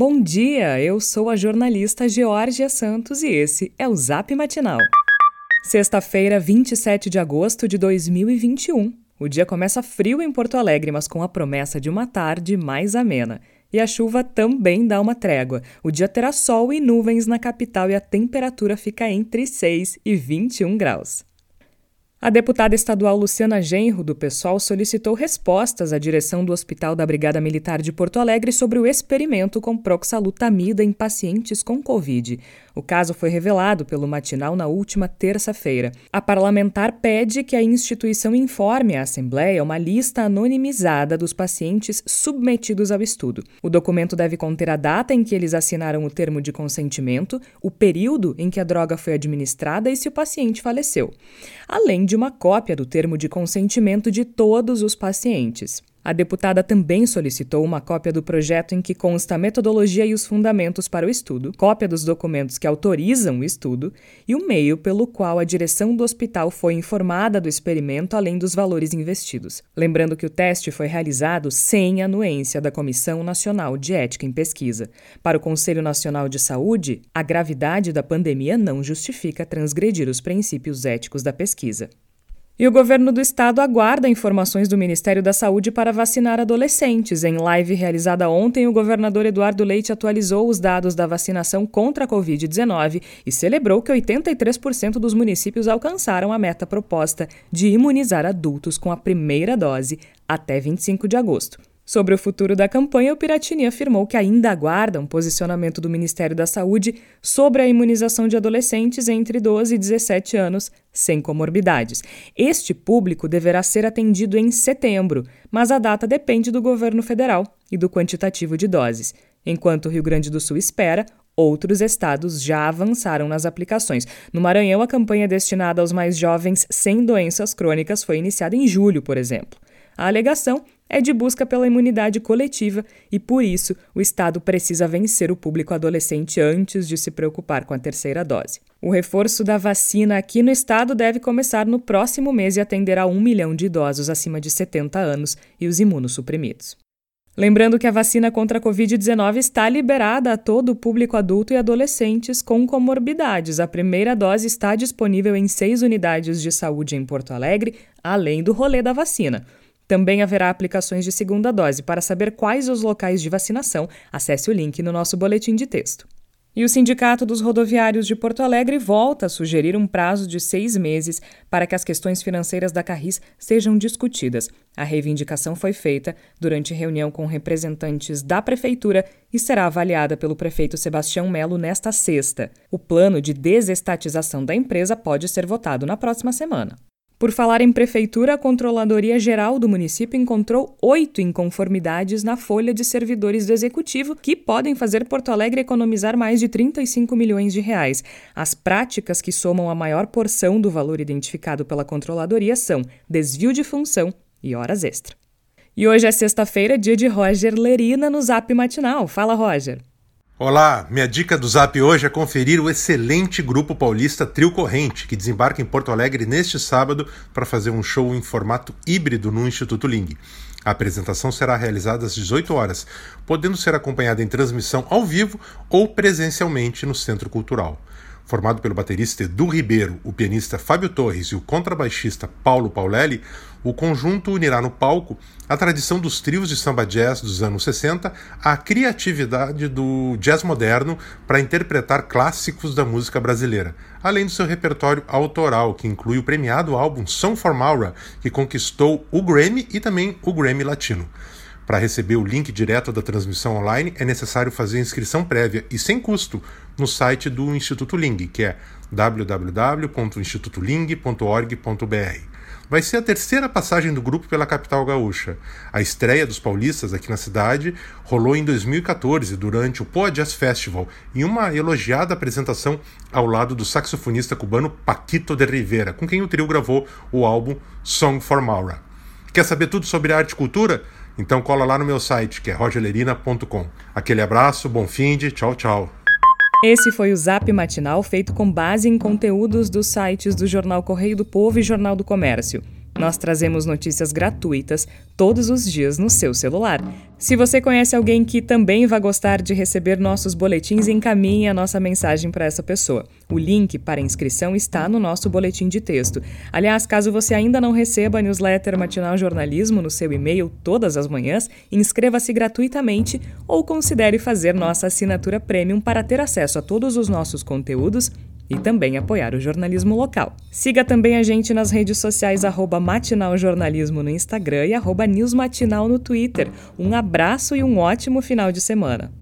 Bom dia, eu sou a jornalista Georgia Santos e esse é o Zap Matinal. Sexta-feira, 27 de agosto de 2021. O dia começa frio em Porto Alegre, mas com a promessa de uma tarde mais amena. E a chuva também dá uma trégua. O dia terá sol e nuvens na capital e a temperatura fica entre 6 e 21 graus. A deputada estadual Luciana Genro, do PSOL, solicitou respostas à direção do Hospital da Brigada Militar de Porto Alegre sobre o experimento com proxalutamida em pacientes com Covid. O caso foi revelado pelo matinal na última terça-feira. A parlamentar pede que a instituição informe à Assembleia uma lista anonimizada dos pacientes submetidos ao estudo. O documento deve conter a data em que eles assinaram o termo de consentimento, o período em que a droga foi administrada e se o paciente faleceu, além de uma cópia do termo de consentimento de todos os pacientes. A deputada também solicitou uma cópia do projeto em que consta a metodologia e os fundamentos para o estudo, cópia dos documentos que autorizam o estudo e o meio pelo qual a direção do hospital foi informada do experimento, além dos valores investidos. Lembrando que o teste foi realizado sem anuência da Comissão Nacional de Ética em Pesquisa. Para o Conselho Nacional de Saúde, a gravidade da pandemia não justifica transgredir os princípios éticos da pesquisa. E o governo do estado aguarda informações do Ministério da Saúde para vacinar adolescentes. Em live realizada ontem, o governador Eduardo Leite atualizou os dados da vacinação contra a Covid-19 e celebrou que 83% dos municípios alcançaram a meta proposta de imunizar adultos com a primeira dose até 25 de agosto. Sobre o futuro da campanha, o Piratini afirmou que ainda aguarda um posicionamento do Ministério da Saúde sobre a imunização de adolescentes entre 12 e 17 anos sem comorbidades. Este público deverá ser atendido em setembro, mas a data depende do governo federal e do quantitativo de doses. Enquanto o Rio Grande do Sul espera, Outros estados já avançaram nas aplicações. No Maranhão, a campanha destinada aos mais jovens sem doenças crônicas foi iniciada em julho, por exemplo. A alegação é de busca pela imunidade coletiva e, por isso, o Estado precisa vencer o público adolescente antes de se preocupar com a terceira dose. O reforço da vacina aqui no Estado deve começar no próximo mês e atenderá um milhão de idosos acima de 70 anos e os imunossuprimidos. Lembrando que a vacina contra a Covid-19 está liberada a todo o público adulto e adolescentes com comorbidades. A primeira dose está disponível em seis unidades de saúde em Porto Alegre, além do rolê da vacina. Também haverá aplicações de segunda dose. Para saber quais os locais de vacinação, acesse o link no nosso boletim de texto. E o Sindicato dos Rodoviários de Porto Alegre volta a sugerir um prazo de seis meses para que as questões financeiras da Carris sejam discutidas. A reivindicação foi feita durante reunião com representantes da Prefeitura e será avaliada pelo prefeito Sebastião Melo nesta sexta. O plano de desestatização da empresa pode ser votado na próxima semana. Por falar em prefeitura, a Controladoria Geral do município encontrou oito inconformidades na folha de servidores do executivo que podem fazer Porto Alegre economizar mais de 35 milhões de reais. As práticas que somam a maior porção do valor identificado pela Controladoria são desvio de função e horas extra. E hoje é sexta-feira, dia de Roger Lerina no Zap Matinal. Fala, Roger. Olá, minha dica do Zap hoje é conferir o excelente grupo paulista Trio Corrente, que desembarca em Porto Alegre neste sábado para fazer um show em formato híbrido no Instituto Ling. A apresentação será realizada às 18 horas, podendo ser acompanhada em transmissão ao vivo ou presencialmente no Centro Cultural. Formado pelo baterista Edu Ribeiro, o pianista Fábio Torres e o contrabaixista Paulo Paulelli, o conjunto unirá no palco a tradição dos trios de samba jazz dos anos 60 à criatividade do jazz moderno para interpretar clássicos da música brasileira, além do seu repertório autoral, que inclui o premiado álbum Song for Maura, que conquistou o Grammy e também o Grammy Latino. Para receber o link direto da transmissão online, é necessário fazer inscrição prévia e sem custo no site do Instituto Ling, que é www.institutoling.org.br. Vai ser a terceira passagem do grupo pela capital gaúcha. A estreia dos paulistas aqui na cidade rolou em 2014 durante o Poa Jazz Festival, em uma elogiada apresentação ao lado do saxofonista cubano Paquito de Rivera, com quem o trio gravou o álbum Song for Maura. Quer saber tudo sobre arte e cultura? Então cola lá no meu site, que é rogerlerina.com. Aquele abraço, bom fim de, tchau, tchau. Esse foi o Zap Matinal feito com base em conteúdos dos sites do Jornal Correio do Povo e Jornal do Comércio. Nós trazemos notícias gratuitas todos os dias no seu celular. Se você conhece alguém que também vai gostar de receber nossos boletins, encaminhe a nossa mensagem para essa pessoa. O link para inscrição está no nosso boletim de texto. Aliás, caso você ainda não receba a newsletter Matinal Jornalismo no seu e-mail todas as manhãs, inscreva-se gratuitamente ou considere fazer nossa assinatura premium para ter acesso a todos os nossos conteúdos e também apoiar o jornalismo local. Siga também a gente nas redes sociais matinaljornalismo no Instagram e newsmatinal no Twitter. Um abraço e um ótimo final de semana.